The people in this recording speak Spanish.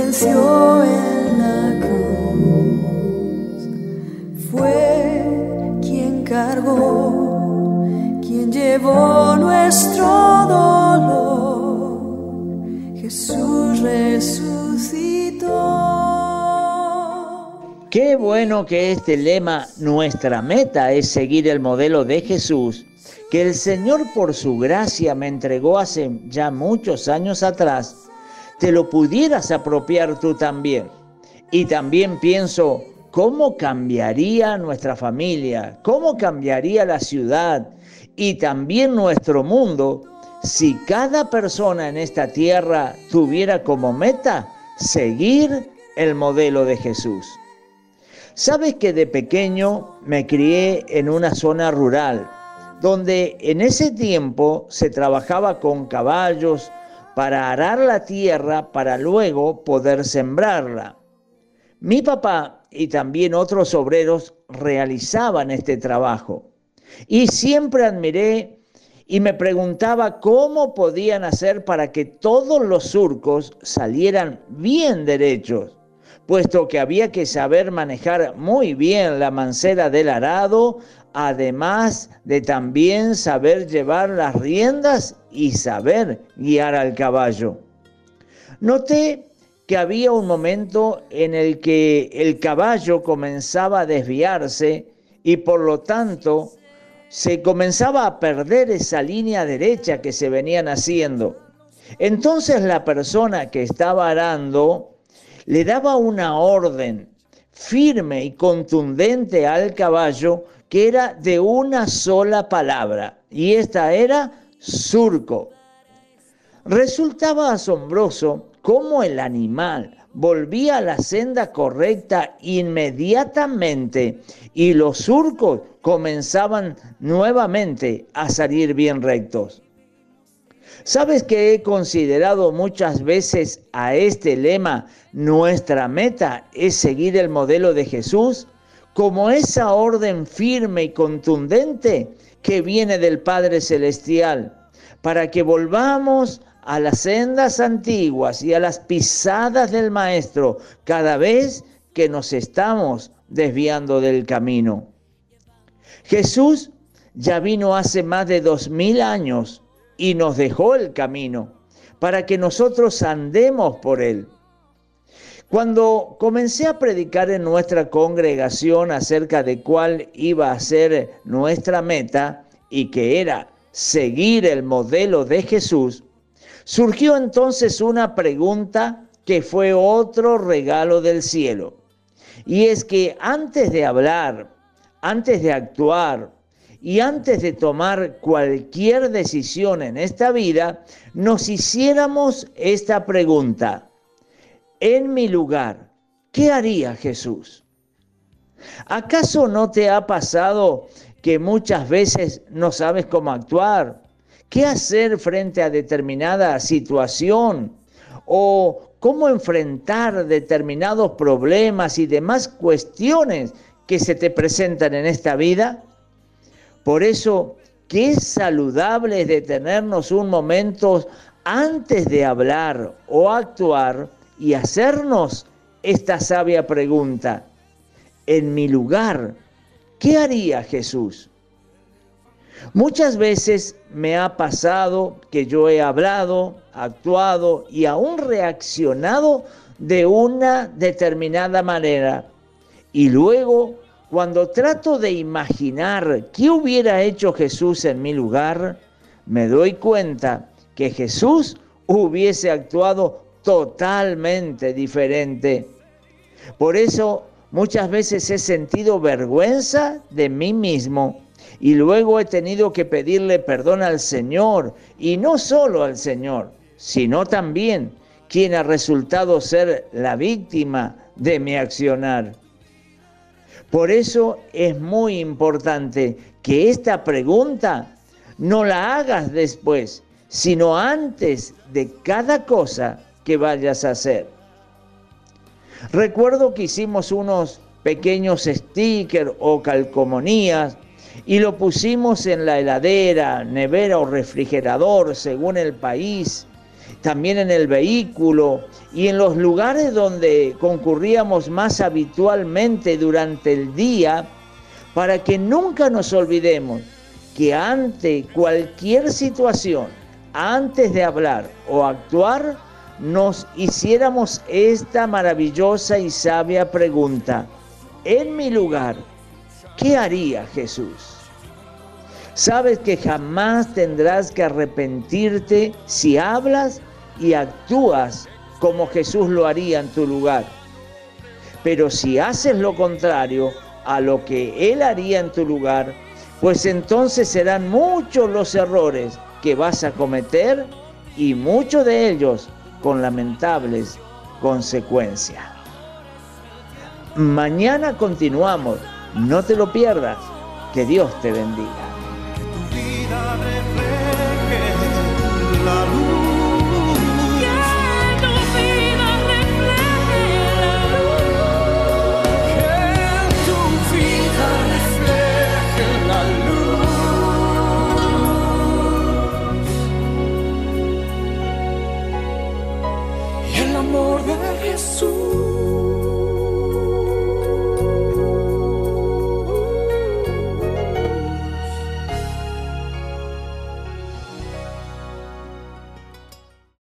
venció en la cruz. Fue quien cargó, quien llevó nuestro dolor. Jesús resucitó. Qué bueno que este lema, nuestra meta es seguir el modelo de Jesús, que el Señor por su gracia me entregó hace ya muchos años atrás te lo pudieras apropiar tú también. Y también pienso, ¿cómo cambiaría nuestra familia? ¿Cómo cambiaría la ciudad? Y también nuestro mundo si cada persona en esta tierra tuviera como meta seguir el modelo de Jesús. Sabes que de pequeño me crié en una zona rural, donde en ese tiempo se trabajaba con caballos, para arar la tierra para luego poder sembrarla. Mi papá y también otros obreros realizaban este trabajo y siempre admiré y me preguntaba cómo podían hacer para que todos los surcos salieran bien derechos, puesto que había que saber manejar muy bien la mancera del arado, además de también saber llevar las riendas y saber guiar al caballo. Noté que había un momento en el que el caballo comenzaba a desviarse y por lo tanto se comenzaba a perder esa línea derecha que se venían haciendo. Entonces la persona que estaba arando le daba una orden firme y contundente al caballo que era de una sola palabra, y esta era surco. Resultaba asombroso cómo el animal volvía a la senda correcta inmediatamente y los surcos comenzaban nuevamente a salir bien rectos. ¿Sabes que he considerado muchas veces a este lema, nuestra meta es seguir el modelo de Jesús? Como esa orden firme y contundente que viene del Padre Celestial, para que volvamos a las sendas antiguas y a las pisadas del Maestro cada vez que nos estamos desviando del camino. Jesús ya vino hace más de dos mil años y nos dejó el camino para que nosotros andemos por él. Cuando comencé a predicar en nuestra congregación acerca de cuál iba a ser nuestra meta y que era seguir el modelo de Jesús, surgió entonces una pregunta que fue otro regalo del cielo. Y es que antes de hablar, antes de actuar y antes de tomar cualquier decisión en esta vida, nos hiciéramos esta pregunta en mi lugar, ¿qué haría Jesús? ¿Acaso no te ha pasado que muchas veces no sabes cómo actuar? ¿Qué hacer frente a determinada situación? ¿O cómo enfrentar determinados problemas y demás cuestiones que se te presentan en esta vida? Por eso, qué saludable es detenernos un momento antes de hablar o actuar y hacernos esta sabia pregunta. En mi lugar, ¿qué haría Jesús? Muchas veces me ha pasado que yo he hablado, actuado y aún reaccionado de una determinada manera. Y luego, cuando trato de imaginar qué hubiera hecho Jesús en mi lugar, me doy cuenta que Jesús hubiese actuado totalmente diferente. Por eso muchas veces he sentido vergüenza de mí mismo y luego he tenido que pedirle perdón al Señor y no solo al Señor, sino también quien ha resultado ser la víctima de mi accionar. Por eso es muy importante que esta pregunta no la hagas después, sino antes de cada cosa que vayas a hacer. Recuerdo que hicimos unos pequeños stickers o calcomanías y lo pusimos en la heladera, nevera o refrigerador según el país. también en el vehículo y en los lugares donde concurríamos más habitualmente durante el día, para que nunca nos olvidemos que ante cualquier situación, antes de hablar o actuar, nos hiciéramos esta maravillosa y sabia pregunta. En mi lugar, ¿qué haría Jesús? Sabes que jamás tendrás que arrepentirte si hablas y actúas como Jesús lo haría en tu lugar. Pero si haces lo contrario a lo que Él haría en tu lugar, pues entonces serán muchos los errores que vas a cometer y muchos de ellos con lamentables consecuencias. Mañana continuamos, no te lo pierdas, que Dios te bendiga.